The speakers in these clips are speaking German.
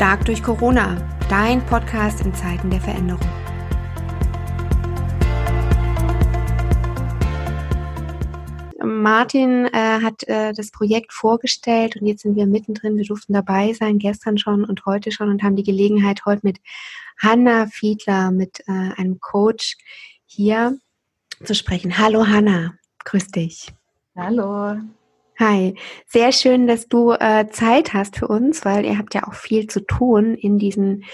Stark durch Corona, dein Podcast in Zeiten der Veränderung. Martin äh, hat äh, das Projekt vorgestellt und jetzt sind wir mittendrin. Wir durften dabei sein, gestern schon und heute schon und haben die Gelegenheit, heute mit Hanna Fiedler, mit äh, einem Coach hier zu sprechen. Hallo Hanna, grüß dich. Hallo. Hi, sehr schön, dass du äh, Zeit hast für uns, weil ihr habt ja auch viel zu tun in diesen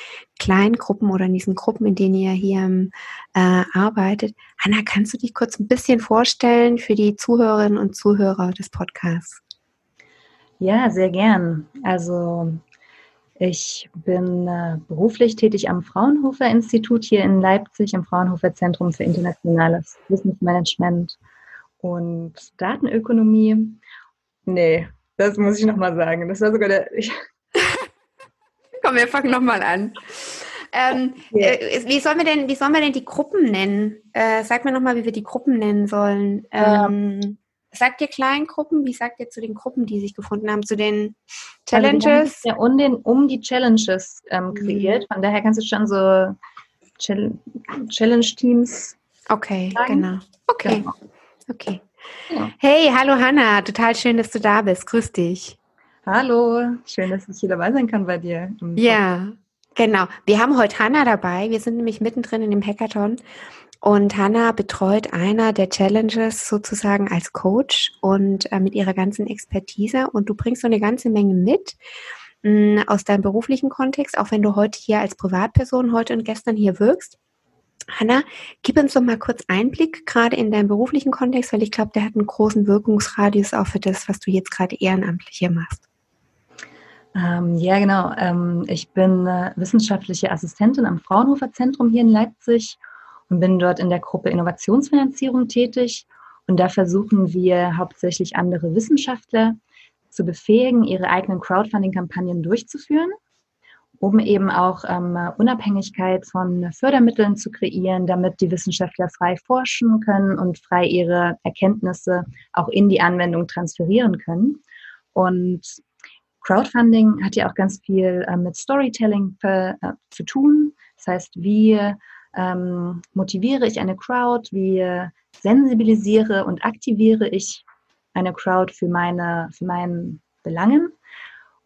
kleinen Gruppen oder in diesen Gruppen, in denen ihr hier äh, arbeitet. Hanna, kannst du dich kurz ein bisschen vorstellen für die Zuhörerinnen und Zuhörer des Podcasts? Ja, sehr gern. Also ich bin äh, beruflich tätig am Fraunhofer Institut hier in Leipzig, im Fraunhofer Zentrum für internationales Wissensmanagement und Datenökonomie Nee, das muss ich nochmal sagen. Das war sogar der. Komm, wir fangen nochmal an. Ähm, yeah. äh, wie, sollen wir denn, wie sollen wir denn die Gruppen nennen? Äh, sag mir nochmal, wie wir die Gruppen nennen sollen. Ähm, sagt ihr Kleingruppen? Wie sagt ihr zu den Gruppen, die sich gefunden haben? Zu den Challenges? Also ja um, den, um die Challenges ähm, kreiert. Mhm. Von daher kannst du schon so Challenge-Teams. Okay, sagen. genau. Okay. Genau. Okay. Hey, hallo Hanna, total schön, dass du da bist. Grüß dich. Hallo, schön, dass ich hier dabei sein kann bei dir. Ja, genau. Wir haben heute Hanna dabei. Wir sind nämlich mittendrin in dem Hackathon und Hanna betreut einer der Challenges sozusagen als Coach und äh, mit ihrer ganzen Expertise und du bringst so eine ganze Menge mit mh, mm, aus deinem beruflichen Kontext, auch wenn du heute hier als Privatperson heute und gestern hier wirkst. Hanna, gib uns doch mal kurz Einblick, gerade in deinem beruflichen Kontext, weil ich glaube, der hat einen großen Wirkungsradius auch für das, was du jetzt gerade ehrenamtlich hier machst. Ähm, ja, genau. Ähm, ich bin äh, wissenschaftliche Assistentin am Fraunhofer Zentrum hier in Leipzig und bin dort in der Gruppe Innovationsfinanzierung tätig. Und da versuchen wir hauptsächlich andere Wissenschaftler zu befähigen, ihre eigenen Crowdfunding-Kampagnen durchzuführen um eben auch ähm, Unabhängigkeit von Fördermitteln zu kreieren, damit die Wissenschaftler frei forschen können und frei ihre Erkenntnisse auch in die Anwendung transferieren können. Und Crowdfunding hat ja auch ganz viel äh, mit Storytelling für, äh, zu tun. Das heißt, wie ähm, motiviere ich eine Crowd, wie sensibilisiere und aktiviere ich eine Crowd für meine, für meinen Belangen.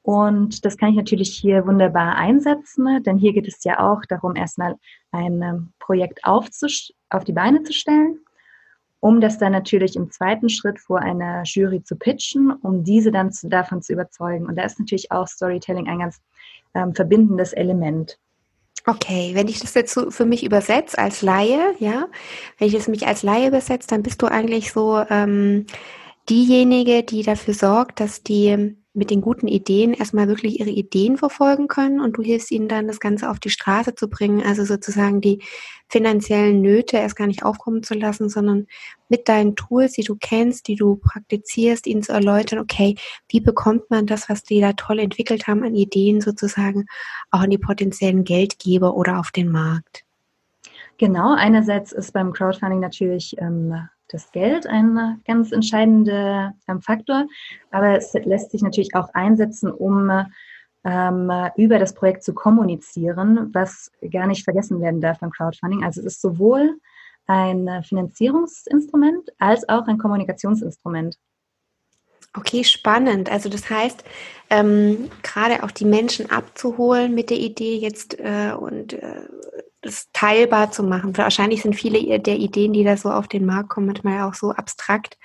Und das kann ich natürlich hier wunderbar einsetzen, ne? denn hier geht es ja auch darum, erstmal ein ähm, Projekt auf die Beine zu stellen, um das dann natürlich im zweiten Schritt vor einer Jury zu pitchen, um diese dann zu, davon zu überzeugen. Und da ist natürlich auch Storytelling ein ganz ähm, verbindendes Element. Okay, wenn ich das jetzt für mich übersetze als Laie, ja, wenn ich es mich als Laie übersetze, dann bist du eigentlich so ähm, diejenige, die dafür sorgt, dass die mit den guten Ideen erstmal wirklich ihre Ideen verfolgen können und du hilfst ihnen dann, das Ganze auf die Straße zu bringen, also sozusagen die finanziellen Nöte erst gar nicht aufkommen zu lassen, sondern mit deinen Tools, die du kennst, die du praktizierst, ihnen zu erläutern, okay, wie bekommt man das, was die da toll entwickelt haben an Ideen sozusagen auch an die potenziellen Geldgeber oder auf den Markt? Genau, einerseits ist beim Crowdfunding natürlich ähm, das Geld ein ganz entscheidender ähm, Faktor, aber es lässt sich natürlich auch einsetzen, um ähm, über das Projekt zu kommunizieren, was gar nicht vergessen werden darf beim Crowdfunding. Also es ist sowohl ein Finanzierungsinstrument als auch ein Kommunikationsinstrument. Okay, spannend. Also das heißt, ähm, gerade auch die Menschen abzuholen mit der Idee jetzt äh, und äh, das teilbar zu machen. Wahrscheinlich sind viele der Ideen, die da so auf den Markt kommen, manchmal auch so abstrakt,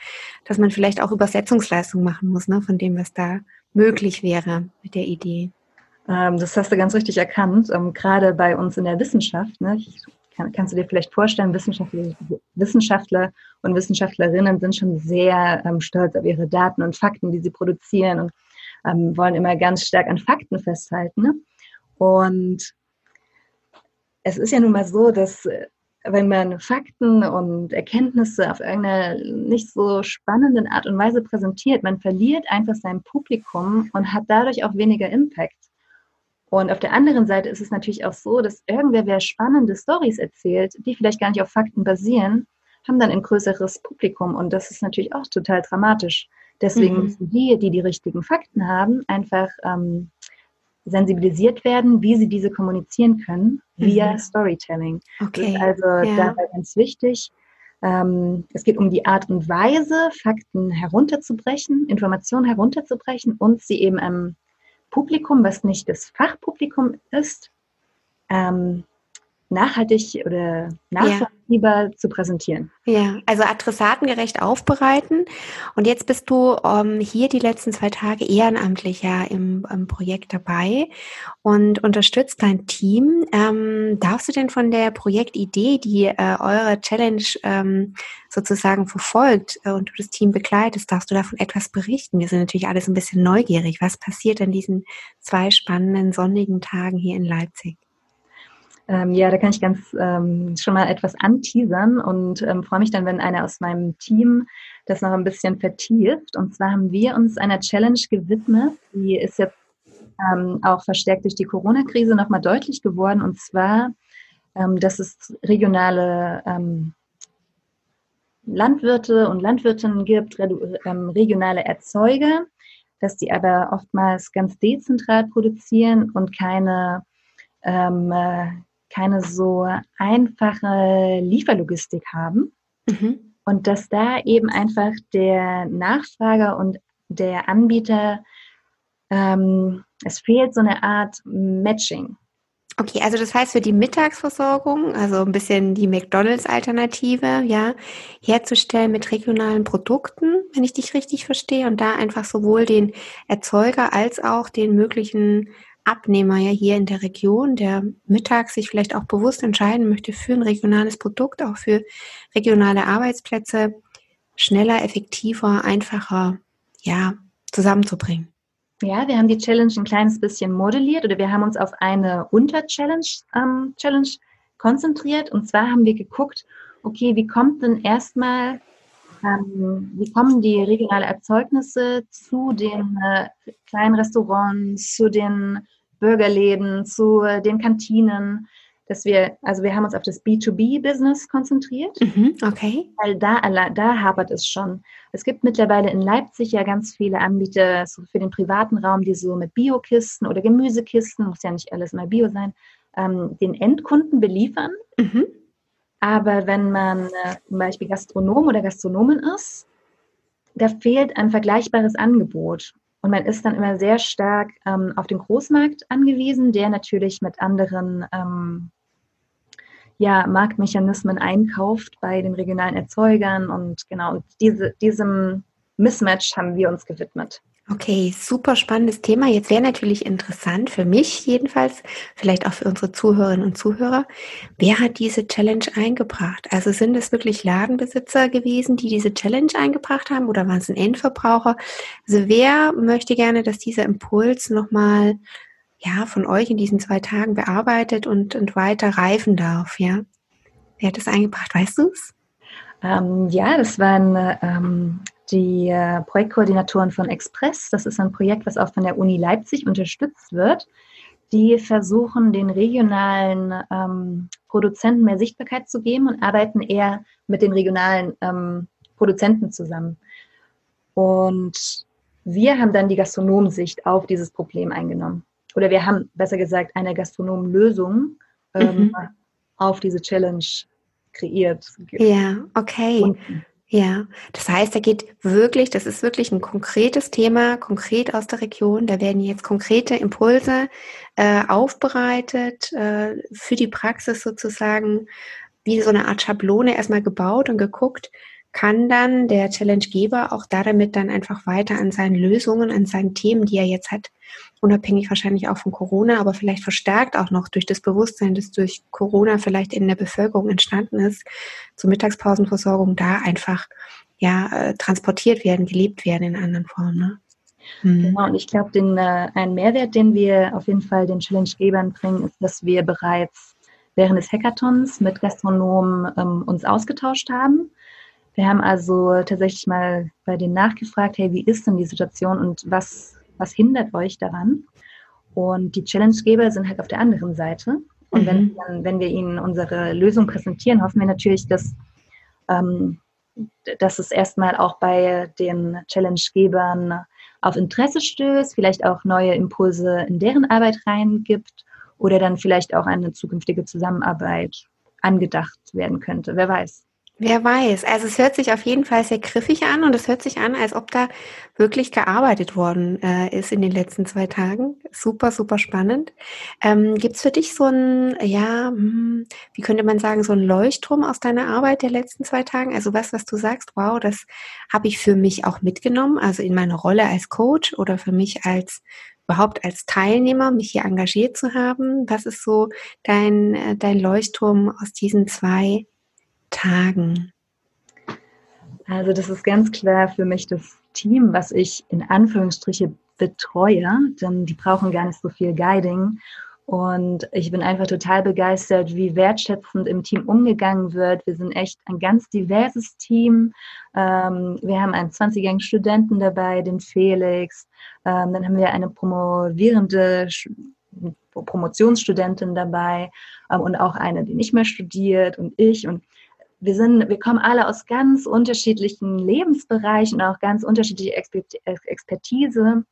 dass man vielleicht auch Übersetzungsleistung machen muss, ne, von dem, was da möglich wäre mit der Idee. Ähm, das hast du ganz richtig erkannt. Ähm, gerade bei uns in der Wissenschaft, ne, ich, kann, kannst du dir vielleicht vorstellen, Wissenschaftler, Wissenschaftler und Wissenschaftlerinnen sind schon sehr ähm, stolz auf ihre Daten und Fakten, die sie produzieren und ähm, wollen immer ganz stark an Fakten festhalten. Ne? Und es ist ja nun mal so, dass äh, wenn man Fakten und Erkenntnisse auf irgendeine nicht so spannende Art und Weise präsentiert, man verliert einfach sein Publikum und hat dadurch auch weniger Impact. Und auf der anderen Seite ist es natürlich auch so, dass irgendwer, wer spannende Stories erzählt, die vielleicht gar nicht auf Fakten basieren, haben dann ein größeres Publikum. Und das ist natürlich auch total dramatisch. Deswegen mhm. müssen die, die die richtigen Fakten haben, einfach ähm, sensibilisiert werden, wie sie diese kommunizieren können via mhm. Storytelling. Okay. Das ist also ja. dabei ganz wichtig. Ähm, es geht um die Art und Weise, Fakten herunterzubrechen, Informationen herunterzubrechen und sie eben einem Publikum, was nicht das Fachpublikum ist, ähm, nachhaltig oder nachvollziehbar ja. zu präsentieren. Ja, also adressatengerecht aufbereiten. Und jetzt bist du ähm, hier die letzten zwei Tage ehrenamtlich ja im, im Projekt dabei und unterstützt dein Team. Ähm, darfst du denn von der Projektidee, die äh, eure Challenge ähm, sozusagen verfolgt äh, und du das Team begleitest, darfst du davon etwas berichten? Wir sind natürlich alles ein bisschen neugierig. Was passiert an diesen zwei spannenden sonnigen Tagen hier in Leipzig? Ähm, ja, da kann ich ganz ähm, schon mal etwas anteasern und ähm, freue mich dann, wenn einer aus meinem Team das noch ein bisschen vertieft. Und zwar haben wir uns einer Challenge gewidmet, die ist jetzt ähm, auch verstärkt durch die Corona-Krise nochmal deutlich geworden. Und zwar, ähm, dass es regionale ähm, Landwirte und Landwirtinnen gibt, regionale Erzeuger, dass die aber oftmals ganz dezentral produzieren und keine ähm, äh, keine so einfache Lieferlogistik haben. Mhm. Und dass da eben einfach der Nachfrager und der Anbieter, ähm, es fehlt so eine Art Matching. Okay, also das heißt für die Mittagsversorgung, also ein bisschen die McDonalds-Alternative, ja, herzustellen mit regionalen Produkten, wenn ich dich richtig verstehe, und da einfach sowohl den Erzeuger als auch den möglichen Abnehmer ja hier in der Region, der mittags sich vielleicht auch bewusst entscheiden möchte für ein regionales Produkt, auch für regionale Arbeitsplätze, schneller, effektiver, einfacher, ja, zusammenzubringen. Ja, wir haben die Challenge ein kleines bisschen modelliert oder wir haben uns auf eine Unter-Challenge ähm, Challenge konzentriert. Und zwar haben wir geguckt, okay, wie kommt denn erstmal, ähm, wie kommen die regionalen Erzeugnisse zu den äh, kleinen Restaurants, zu den Bürgerläden, zu den Kantinen, dass wir, also wir haben uns auf das B2B-Business konzentriert. Mhm, okay. Weil da, da hapert es schon. Es gibt mittlerweile in Leipzig ja ganz viele Anbieter so für den privaten Raum, die so mit Biokisten oder Gemüsekisten, muss ja nicht alles mal Bio sein, ähm, den Endkunden beliefern. Mhm. Aber wenn man äh, zum Beispiel Gastronom oder Gastronomin ist, da fehlt ein vergleichbares Angebot. Und man ist dann immer sehr stark ähm, auf den Großmarkt angewiesen, der natürlich mit anderen ähm, ja, Marktmechanismen einkauft bei den regionalen Erzeugern. Und genau diese, diesem Mismatch haben wir uns gewidmet. Okay, super spannendes Thema. Jetzt wäre natürlich interessant, für mich jedenfalls, vielleicht auch für unsere Zuhörerinnen und Zuhörer, wer hat diese Challenge eingebracht? Also sind es wirklich Ladenbesitzer gewesen, die diese Challenge eingebracht haben oder waren es ein Endverbraucher? Also wer möchte gerne, dass dieser Impuls nochmal ja, von euch in diesen zwei Tagen bearbeitet und, und weiter reifen darf, ja? Wer hat das eingebracht? Weißt du es? Ähm, ja, das waren ähm, die äh, Projektkoordinatoren von Express. Das ist ein Projekt, was auch von der Uni Leipzig unterstützt wird. Die versuchen, den regionalen ähm, Produzenten mehr Sichtbarkeit zu geben und arbeiten eher mit den regionalen ähm, Produzenten zusammen. Und wir haben dann die Gastronomensicht auf dieses Problem eingenommen. Oder wir haben, besser gesagt, eine Gastronomenlösung ähm, mhm. auf diese Challenge kreiert. Ja, okay. Und ja, das heißt, da geht wirklich, das ist wirklich ein konkretes Thema, konkret aus der Region. Da werden jetzt konkrete Impulse äh, aufbereitet, äh, für die Praxis sozusagen, wie so eine Art Schablone erstmal gebaut und geguckt, kann dann der Challenge-Geber auch damit dann einfach weiter an seinen Lösungen, an seinen Themen, die er jetzt hat, unabhängig wahrscheinlich auch von Corona, aber vielleicht verstärkt auch noch durch das Bewusstsein, das durch Corona vielleicht in der Bevölkerung entstanden ist, zur Mittagspausenversorgung da einfach ja äh, transportiert werden, gelebt werden in anderen Formen. Ne? Mhm. Genau, und ich glaube, den, äh, ein Mehrwert, den wir auf jeden Fall den Challenge-Gebern bringen, ist, dass wir bereits während des Hackathons mit Gastronomen ähm, uns ausgetauscht haben wir haben also tatsächlich mal bei denen nachgefragt, hey, wie ist denn die Situation und was, was hindert euch daran? Und die Challenge-Geber sind halt auf der anderen Seite. Und mhm. wenn, wenn wir ihnen unsere Lösung präsentieren, hoffen wir natürlich, dass, ähm, dass es erstmal auch bei den Challenge-Gebern auf Interesse stößt, vielleicht auch neue Impulse in deren Arbeit reingibt oder dann vielleicht auch eine zukünftige Zusammenarbeit angedacht werden könnte. Wer weiß. Wer weiß. Also es hört sich auf jeden Fall sehr griffig an und es hört sich an, als ob da wirklich gearbeitet worden äh, ist in den letzten zwei Tagen. Super, super spannend. Ähm, Gibt es für dich so ein, ja, hm, wie könnte man sagen, so ein Leuchtturm aus deiner Arbeit der letzten zwei Tagen? Also was, was du sagst, wow, das habe ich für mich auch mitgenommen, also in meiner Rolle als Coach oder für mich als überhaupt als Teilnehmer, mich hier engagiert zu haben. Was ist so dein, äh, dein Leuchtturm aus diesen zwei Tagen? Also das ist ganz klar für mich das Team, was ich in Anführungsstriche betreue, denn die brauchen gar nicht so viel Guiding. Und ich bin einfach total begeistert, wie wertschätzend im Team umgegangen wird. Wir sind echt ein ganz diverses Team. Ähm, wir haben einen 20-jährigen Studenten dabei, den Felix. Ähm, dann haben wir eine promovierende Promotionsstudentin dabei ähm, und auch eine, die nicht mehr studiert und ich. Und wir sind, wir kommen alle aus ganz unterschiedlichen Lebensbereichen, auch ganz unterschiedliche Expertise.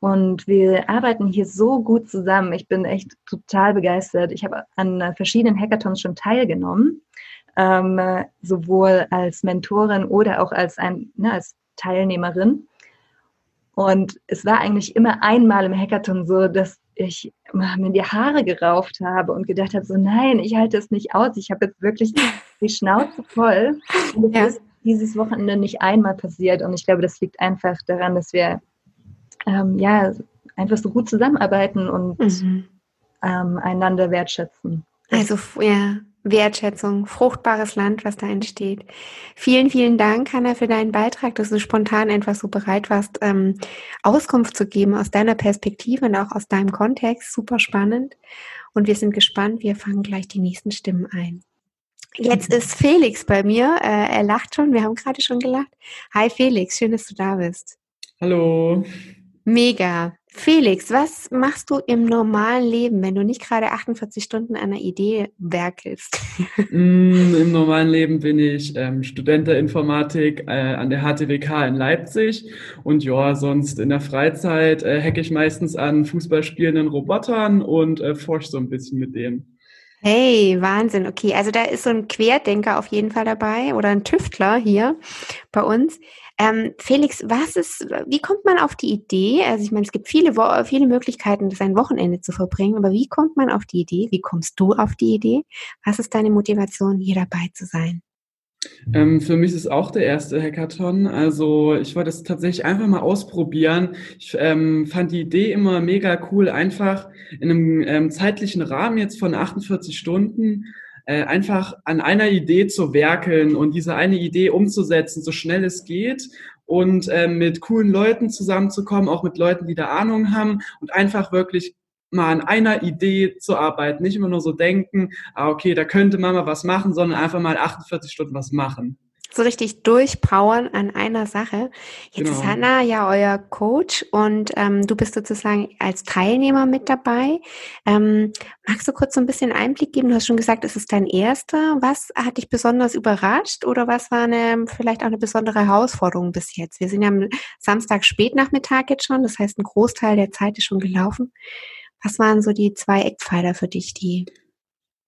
Und wir arbeiten hier so gut zusammen. Ich bin echt total begeistert. Ich habe an verschiedenen Hackathons schon teilgenommen, ähm, sowohl als Mentorin oder auch als, ein, ne, als Teilnehmerin. Und es war eigentlich immer einmal im Hackathon so, dass ich mir die Haare gerauft habe und gedacht habe, so nein, ich halte es nicht aus. Ich habe jetzt wirklich die Schnauze voll. Und das ja. ist dieses Wochenende nicht einmal passiert. Und ich glaube, das liegt einfach daran, dass wir ähm, ja einfach so gut zusammenarbeiten und mhm. ähm, einander wertschätzen. Also ja, Wertschätzung, fruchtbares Land, was da entsteht. Vielen, vielen Dank, Hanna, für deinen Beitrag, dass du spontan einfach so bereit warst, ähm, Auskunft zu geben aus deiner Perspektive und auch aus deinem Kontext. Super spannend. Und wir sind gespannt. Wir fangen gleich die nächsten Stimmen ein. Jetzt ist Felix bei mir. Äh, er lacht schon. Wir haben gerade schon gelacht. Hi Felix, schön, dass du da bist. Hallo. Mega. Felix, was machst du im normalen Leben, wenn du nicht gerade 48 Stunden an einer Idee werkelst? Mm, Im normalen Leben bin ich ähm, Student der Informatik äh, an der HTWK in Leipzig und ja, sonst in der Freizeit äh, hacke ich meistens an Fußballspielenden Robotern und äh, forsche so ein bisschen mit denen. Hey, Wahnsinn. Okay, also da ist so ein Querdenker auf jeden Fall dabei oder ein Tüftler hier bei uns. Ähm, Felix, was ist, wie kommt man auf die Idee? Also ich meine, es gibt viele, viele Möglichkeiten, sein Wochenende zu verbringen, aber wie kommt man auf die Idee? Wie kommst du auf die Idee? Was ist deine Motivation, hier dabei zu sein? Ähm, für mich ist es auch der erste Hackathon. Also ich wollte es tatsächlich einfach mal ausprobieren. Ich ähm, fand die Idee immer mega cool, einfach in einem ähm, zeitlichen Rahmen jetzt von 48 Stunden äh, einfach an einer Idee zu werkeln und diese eine Idee umzusetzen, so schnell es geht und äh, mit coolen Leuten zusammenzukommen, auch mit Leuten, die da Ahnung haben und einfach wirklich mal an einer Idee zu arbeiten. Nicht immer nur so denken, ah, okay, da könnte man mal was machen, sondern einfach mal 48 Stunden was machen so richtig durchpowern an einer Sache. Jetzt genau. ist Hanna ja euer Coach und ähm, du bist sozusagen als Teilnehmer mit dabei. Ähm, magst du kurz so ein bisschen Einblick geben? Du hast schon gesagt, es ist dein erster. Was hat dich besonders überrascht oder was war eine, vielleicht auch eine besondere Herausforderung bis jetzt? Wir sind ja am Samstag Spätnachmittag jetzt schon, das heißt, ein Großteil der Zeit ist schon gelaufen. Was waren so die zwei Eckpfeiler für dich, die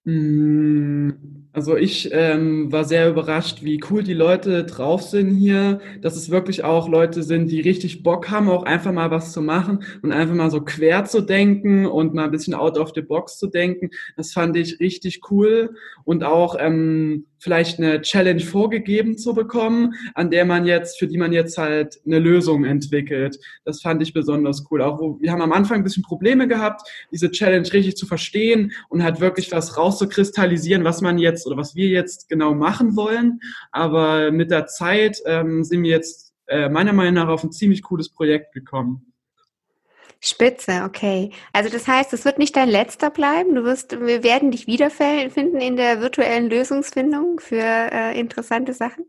also ich ähm, war sehr überrascht, wie cool die Leute drauf sind hier, dass es wirklich auch Leute sind, die richtig Bock haben, auch einfach mal was zu machen und einfach mal so quer zu denken und mal ein bisschen out of the box zu denken. Das fand ich richtig cool und auch ähm, vielleicht eine Challenge vorgegeben zu bekommen, an der man jetzt, für die man jetzt halt eine Lösung entwickelt. Das fand ich besonders cool. Auch wo, wir haben am Anfang ein bisschen Probleme gehabt, diese Challenge richtig zu verstehen und halt wirklich was rauszukristallisieren, was man jetzt oder was wir jetzt genau machen wollen. Aber mit der Zeit ähm, sind wir jetzt äh, meiner Meinung nach auf ein ziemlich cooles Projekt gekommen. Spitze, okay. Also das heißt, es wird nicht dein letzter bleiben. Du wirst, wir werden dich wiederfinden in der virtuellen Lösungsfindung für äh, interessante Sachen.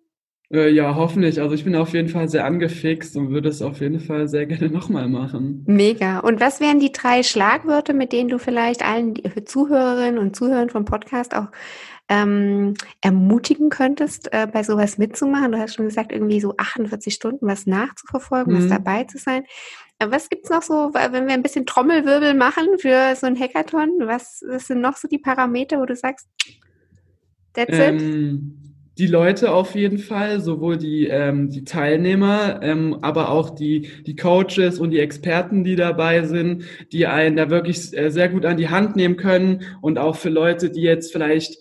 Äh, ja, hoffentlich. Also ich bin auf jeden Fall sehr angefixt und würde es auf jeden Fall sehr gerne nochmal machen. Mega. Und was wären die drei Schlagwörter, mit denen du vielleicht allen Zuhörerinnen und Zuhörern vom Podcast auch ähm, ermutigen könntest, äh, bei sowas mitzumachen? Du hast schon gesagt, irgendwie so 48 Stunden was nachzuverfolgen, mhm. was dabei zu sein. Was gibt's noch so, wenn wir ein bisschen Trommelwirbel machen für so ein Hackathon? Was, was sind noch so die Parameter, wo du sagst, that's ähm, it? die Leute auf jeden Fall, sowohl die, ähm, die Teilnehmer, ähm, aber auch die, die Coaches und die Experten, die dabei sind, die einen da wirklich äh, sehr gut an die Hand nehmen können und auch für Leute, die jetzt vielleicht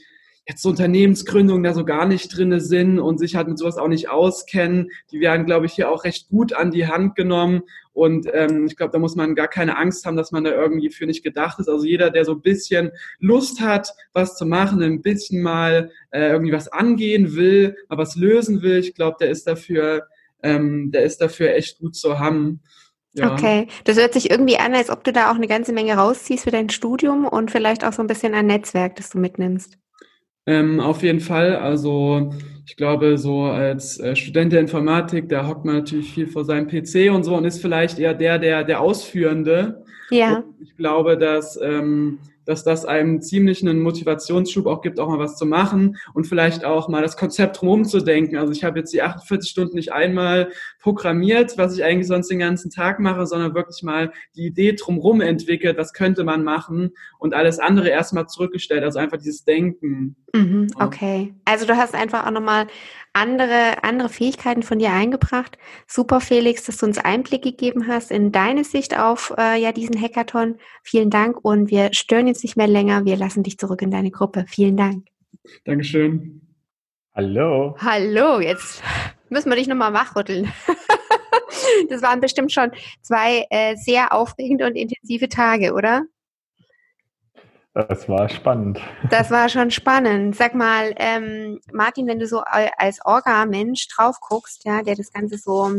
jetzt Unternehmensgründungen da so gar nicht drinne sind und sich halt mit sowas auch nicht auskennen, die werden, glaube ich, hier auch recht gut an die Hand genommen. Und ähm, ich glaube, da muss man gar keine Angst haben, dass man da irgendwie für nicht gedacht ist. Also jeder, der so ein bisschen Lust hat, was zu machen, ein bisschen mal äh, irgendwie was angehen will, mal was lösen will, ich glaube, der ist dafür, ähm, der ist dafür echt gut zu haben. Ja. Okay, das hört sich irgendwie an, als ob du da auch eine ganze Menge rausziehst für dein Studium und vielleicht auch so ein bisschen ein Netzwerk, das du mitnimmst. Ähm, auf jeden Fall. Also ich glaube, so als äh, Student der Informatik, da hockt man natürlich viel vor seinem PC und so und ist vielleicht eher der, der, der Ausführende. Ja. Und ich glaube, dass ähm, dass das einem ziemlich einen Motivationsschub auch gibt, auch mal was zu machen und vielleicht auch mal das Konzept drum zu denken. Also ich habe jetzt die 48 Stunden nicht einmal programmiert, was ich eigentlich sonst den ganzen Tag mache, sondern wirklich mal die Idee drumherum entwickelt, was könnte man machen und alles andere erstmal zurückgestellt. Also einfach dieses Denken. Mhm, okay. Also du hast einfach auch nochmal andere, andere Fähigkeiten von dir eingebracht. Super, Felix, dass du uns Einblick gegeben hast in deine Sicht auf äh, ja, diesen Hackathon. Vielen Dank und wir stören jetzt nicht mehr länger. Wir lassen dich zurück in deine Gruppe. Vielen Dank. Dankeschön. Hallo. Hallo, jetzt müssen wir dich nochmal wachrütteln. das waren bestimmt schon zwei äh, sehr aufregende und intensive Tage, oder? Das war spannend. Das war schon spannend. Sag mal, ähm, Martin, wenn du so als Orga-Mensch drauf guckst, ja, der das Ganze so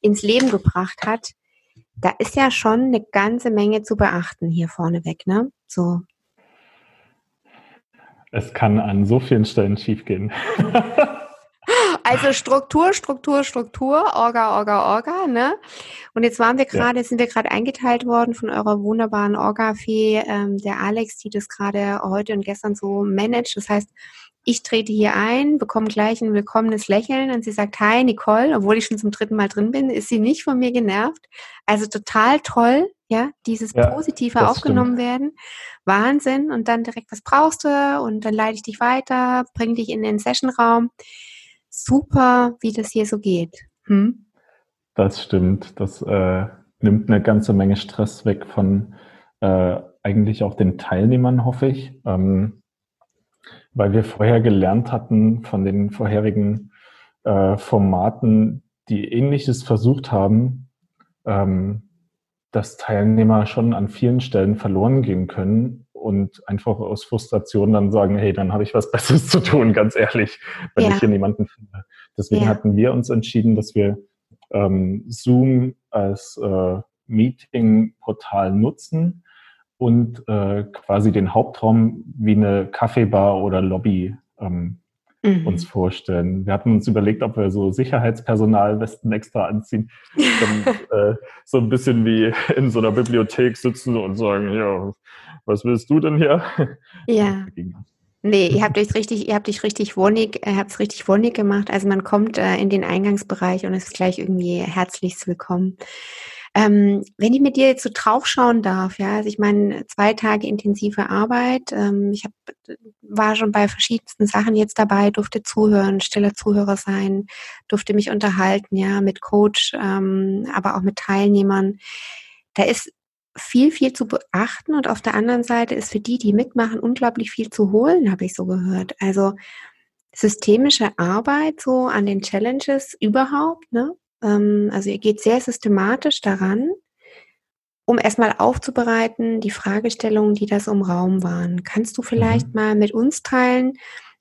ins Leben gebracht hat, da ist ja schon eine ganze Menge zu beachten hier vorneweg, ne? So. Es kann an so vielen Stellen schiefgehen. Also Struktur, Struktur, Struktur, Orga, Orga, Orga, ne? Und jetzt waren wir gerade, ja. sind wir gerade eingeteilt worden von eurer wunderbaren Orga-Fee, ähm, der Alex, die das gerade heute und gestern so managt. Das heißt, ich trete hier ein, bekomme gleich ein willkommenes Lächeln und sie sagt, hi Nicole, obwohl ich schon zum dritten Mal drin bin, ist sie nicht von mir genervt. Also total toll, ja, dieses ja, positive aufgenommen stimmt. werden. Wahnsinn. Und dann direkt, was brauchst du? Und dann leite ich dich weiter, bring dich in den Sessionraum super, wie das hier so geht. Hm? Das stimmt. Das äh, nimmt eine ganze Menge Stress weg von äh, eigentlich auch den Teilnehmern, hoffe ich. Ähm, weil wir vorher gelernt hatten von den vorherigen äh, Formaten, die ähnliches versucht haben, ähm, dass Teilnehmer schon an vielen Stellen verloren gehen können und einfach aus Frustration dann sagen, hey, dann habe ich was Besseres zu tun, ganz ehrlich, wenn ja. ich hier niemanden finde. Deswegen ja. hatten wir uns entschieden, dass wir ähm, Zoom als äh, Meeting-Portal nutzen und äh, quasi den Hauptraum wie eine Kaffeebar oder Lobby ähm, mhm. uns vorstellen. Wir hatten uns überlegt, ob wir so Sicherheitspersonalwesten extra anziehen, dann, äh, so ein bisschen wie in so einer Bibliothek sitzen und sagen, ja, was willst du denn hier? Ja. Nee, ihr habt euch richtig, ihr habt dich richtig wohnig, ihr habt es richtig wohnig gemacht. Also man kommt äh, in den Eingangsbereich und ist gleich irgendwie herzlichst willkommen. Ähm, wenn ich mit dir jetzt so draufschauen darf, ja, also ich meine, zwei Tage intensive Arbeit, ähm, ich hab, war schon bei verschiedensten Sachen jetzt dabei, durfte zuhören, stiller Zuhörer sein, durfte mich unterhalten, ja, mit Coach, ähm, aber auch mit Teilnehmern. Da ist viel, viel zu beachten und auf der anderen Seite ist für die, die mitmachen, unglaublich viel zu holen, habe ich so gehört. Also systemische Arbeit so an den Challenges überhaupt, ne? Ähm, also ihr geht sehr systematisch daran, um erstmal aufzubereiten, die Fragestellungen, die da so im Raum waren. Kannst du vielleicht mhm. mal mit uns teilen?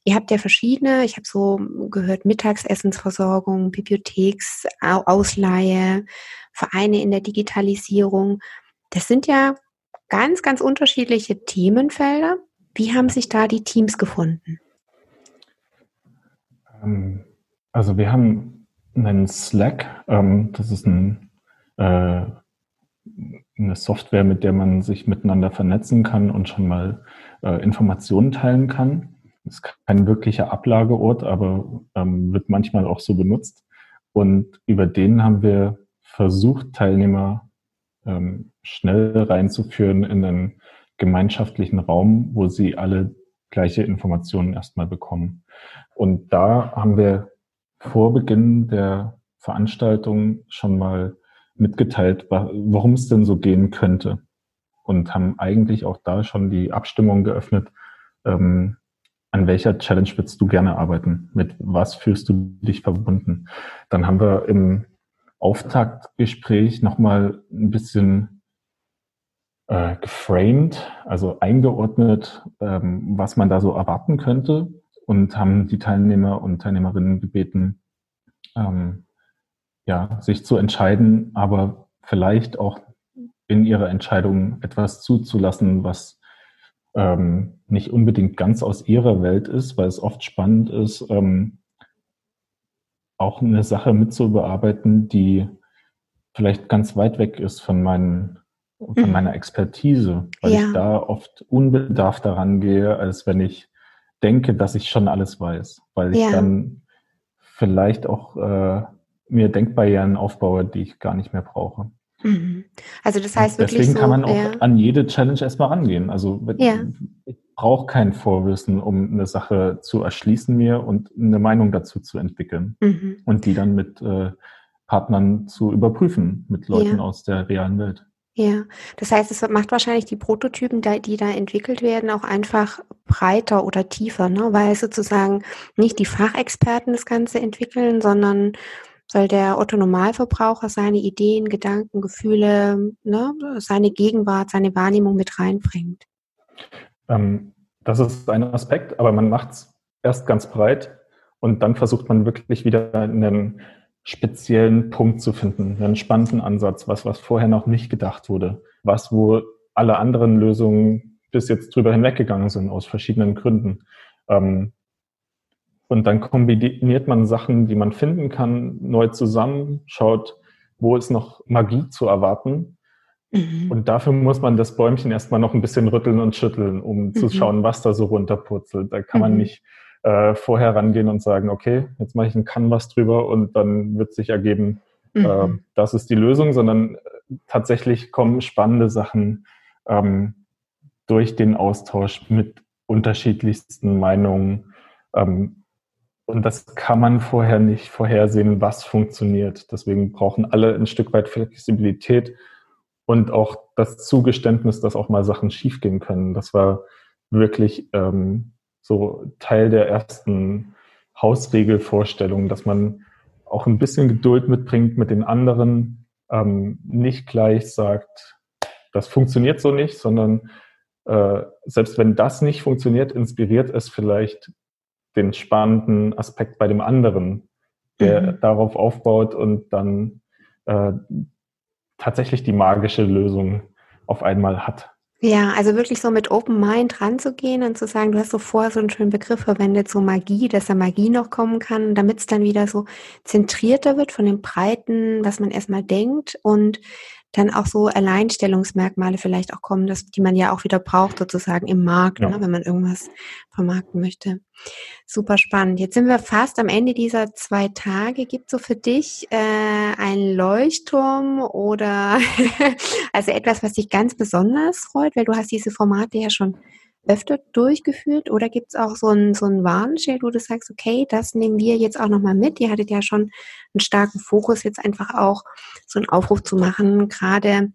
Ihr habt ja verschiedene, ich habe so gehört, Mittagsessensversorgung, Bibliotheksausleihe, Vereine in der Digitalisierung. Das sind ja ganz, ganz unterschiedliche Themenfelder. Wie haben sich da die Teams gefunden? Ähm, also wir haben einen Slack, ähm, das ist ein, äh, eine Software, mit der man sich miteinander vernetzen kann und schon mal äh, Informationen teilen kann. ist kein wirklicher Ablageort, aber ähm, wird manchmal auch so benutzt. Und über den haben wir versucht, Teilnehmer ähm, schnell reinzuführen in einen gemeinschaftlichen Raum, wo sie alle gleiche Informationen erstmal bekommen. Und da haben wir vor Beginn der Veranstaltung schon mal mitgeteilt, worum es denn so gehen könnte. Und haben eigentlich auch da schon die Abstimmung geöffnet, ähm, an welcher Challenge würdest du gerne arbeiten? Mit was fühlst du dich verbunden? Dann haben wir im Auftaktgespräch nochmal ein bisschen äh, geframed, also eingeordnet, ähm, was man da so erwarten könnte und haben die Teilnehmer und Teilnehmerinnen gebeten, ähm, ja, sich zu entscheiden, aber vielleicht auch in ihrer Entscheidung etwas zuzulassen, was ähm, nicht unbedingt ganz aus ihrer Welt ist, weil es oft spannend ist, ähm, auch eine Sache mitzubearbeiten, die vielleicht ganz weit weg ist von, meinen, von mhm. meiner Expertise, weil ja. ich da oft unbedarft daran gehe, als wenn ich denke, dass ich schon alles weiß, weil ich ja. dann vielleicht auch äh, mir Denkbarrieren aufbaue, die ich gar nicht mehr brauche. Mhm. Also das heißt wirklich Deswegen so, kann man auch ja. an jede Challenge erstmal rangehen. Also ja. ich brauche kein Vorwissen, um eine Sache zu erschließen mir und eine Meinung dazu zu entwickeln mhm. und die dann mit äh, Partnern zu überprüfen, mit Leuten aus der realen Welt. Ja, das heißt, es macht wahrscheinlich die Prototypen, die da entwickelt werden, auch einfach breiter oder tiefer, ne? weil sozusagen nicht die Fachexperten das Ganze entwickeln, sondern soll der Otto Normalverbraucher seine Ideen, Gedanken, Gefühle, ne, seine Gegenwart, seine Wahrnehmung mit reinbringt. Ähm, das ist ein Aspekt, aber man macht es erst ganz breit und dann versucht man wirklich wieder einen speziellen Punkt zu finden, einen spannenden Ansatz, was, was vorher noch nicht gedacht wurde, was, wo alle anderen Lösungen bis jetzt drüber hinweggegangen sind aus verschiedenen Gründen. Ähm, und dann kombiniert man Sachen, die man finden kann, neu zusammen, schaut, wo ist noch Magie zu erwarten. Mhm. Und dafür muss man das Bäumchen erstmal noch ein bisschen rütteln und schütteln, um mhm. zu schauen, was da so runterpurzelt. Da kann man mhm. nicht äh, vorher rangehen und sagen, okay, jetzt mache ich ein Canvas drüber und dann wird sich ergeben, äh, mhm. das ist die Lösung, sondern äh, tatsächlich kommen spannende Sachen ähm, durch den Austausch mit unterschiedlichsten Meinungen. Ähm, und das kann man vorher nicht vorhersehen, was funktioniert. Deswegen brauchen alle ein Stück weit Flexibilität und auch das Zugeständnis, dass auch mal Sachen schiefgehen können. Das war wirklich ähm, so Teil der ersten Hausregelvorstellung, dass man auch ein bisschen Geduld mitbringt mit den anderen, ähm, nicht gleich sagt, das funktioniert so nicht, sondern äh, selbst wenn das nicht funktioniert, inspiriert es vielleicht den spannenden Aspekt bei dem anderen, der mhm. darauf aufbaut und dann äh, tatsächlich die magische Lösung auf einmal hat. Ja, also wirklich so mit Open Mind ranzugehen und zu sagen, du hast so vorher so einen schönen Begriff verwendet, so Magie, dass da Magie noch kommen kann, damit es dann wieder so zentrierter wird von dem Breiten, was man erstmal denkt. Und dann auch so Alleinstellungsmerkmale vielleicht auch kommen, dass, die man ja auch wieder braucht sozusagen im Markt, ja. ne, wenn man irgendwas vermarkten möchte. Super spannend. Jetzt sind wir fast am Ende dieser zwei Tage. Gibt so für dich äh, einen Leuchtturm oder also etwas, was dich ganz besonders freut, weil du hast diese Formate ja schon öfter durchgeführt oder gibt es auch so ein, so ein Warnschild, wo du sagst, okay, das nehmen wir jetzt auch nochmal mit. Ihr hattet ja schon einen starken Fokus, jetzt einfach auch so einen Aufruf zu machen, gerade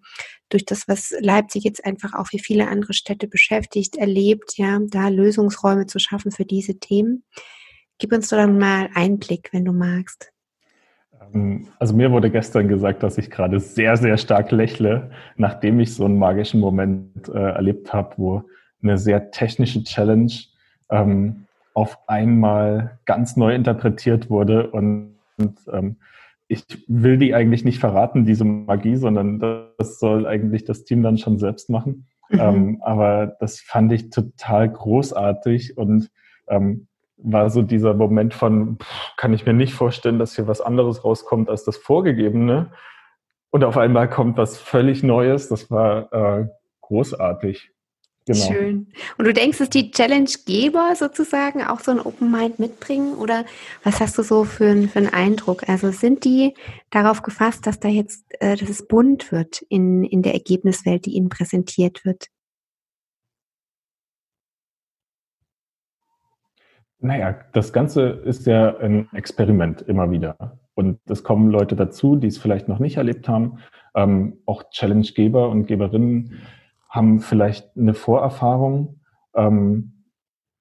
durch das, was Leipzig jetzt einfach auch wie viele andere Städte beschäftigt, erlebt, ja, da Lösungsräume zu schaffen für diese Themen. Gib uns doch dann mal Einblick, wenn du magst. Ähm, also mir wurde gestern gesagt, dass ich gerade sehr, sehr stark lächle, nachdem ich so einen magischen Moment äh, erlebt habe, wo eine sehr technische Challenge ähm, auf einmal ganz neu interpretiert wurde und, und ähm, ich will die eigentlich nicht verraten, diese Magie, sondern das soll eigentlich das Team dann schon selbst machen. Mhm. Ähm, aber das fand ich total großartig und ähm, war so dieser Moment von, pff, kann ich mir nicht vorstellen, dass hier was anderes rauskommt als das Vorgegebene. Und auf einmal kommt was völlig Neues. Das war äh, großartig. Genau. Schön. Und du denkst, dass die Challenge-Geber sozusagen auch so ein Open Mind mitbringen? Oder was hast du so für, für einen Eindruck? Also sind die darauf gefasst, dass da jetzt, äh, dass es bunt wird in, in der Ergebniswelt, die ihnen präsentiert wird? Naja, das Ganze ist ja ein Experiment immer wieder. Und es kommen Leute dazu, die es vielleicht noch nicht erlebt haben. Ähm, auch Challenge-Geber und Geberinnen haben vielleicht eine Vorerfahrung, ähm,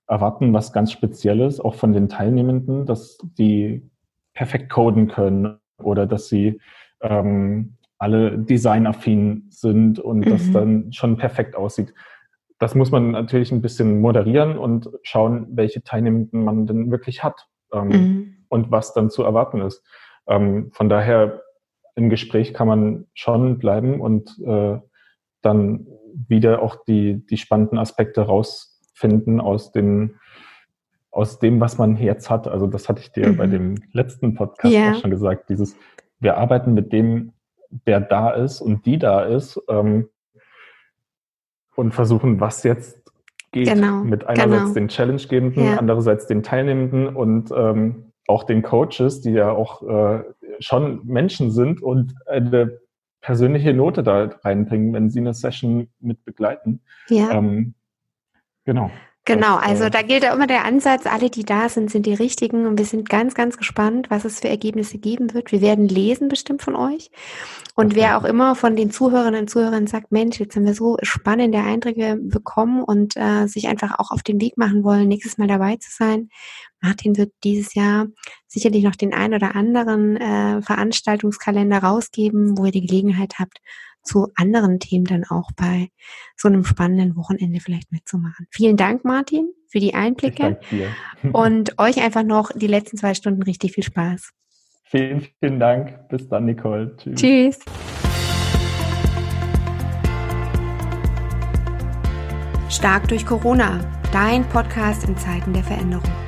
erwarten was ganz Spezielles, auch von den Teilnehmenden, dass die perfekt coden können oder dass sie ähm, alle designaffin sind und mhm. das dann schon perfekt aussieht. Das muss man natürlich ein bisschen moderieren und schauen, welche Teilnehmenden man denn wirklich hat ähm, mhm. und was dann zu erwarten ist. Ähm, von daher im Gespräch kann man schon bleiben und äh, dann wieder auch die, die spannenden Aspekte rausfinden aus den aus dem, was man jetzt hat. Also das hatte ich dir mhm. bei dem letzten Podcast ja. auch schon gesagt. Dieses, wir arbeiten mit dem, der da ist und die da ist ähm, und versuchen, was jetzt geht. Genau. Mit einerseits genau. den Challenge-Gebenden, ja. andererseits den Teilnehmenden und ähm, auch den Coaches, die ja auch äh, schon Menschen sind und eine persönliche Note da reinbringen, wenn Sie eine Session mit begleiten. Ja. Ähm, genau. Genau, also da gilt ja immer der Ansatz, alle, die da sind, sind die richtigen und wir sind ganz, ganz gespannt, was es für Ergebnisse geben wird. Wir werden lesen bestimmt von euch. Und wer auch immer von den Zuhörerinnen und Zuhörern sagt, Mensch, jetzt haben wir so spannende Eindrücke bekommen und äh, sich einfach auch auf den Weg machen wollen, nächstes Mal dabei zu sein. Martin wird dieses Jahr sicherlich noch den ein oder anderen äh, Veranstaltungskalender rausgeben, wo ihr die Gelegenheit habt, zu anderen Themen dann auch bei so einem spannenden Wochenende vielleicht mitzumachen. Vielen Dank, Martin, für die Einblicke und euch einfach noch die letzten zwei Stunden richtig viel Spaß. Vielen, vielen Dank. Bis dann, Nicole. Tschüss. Tschüss. Stark durch Corona, dein Podcast in Zeiten der Veränderung.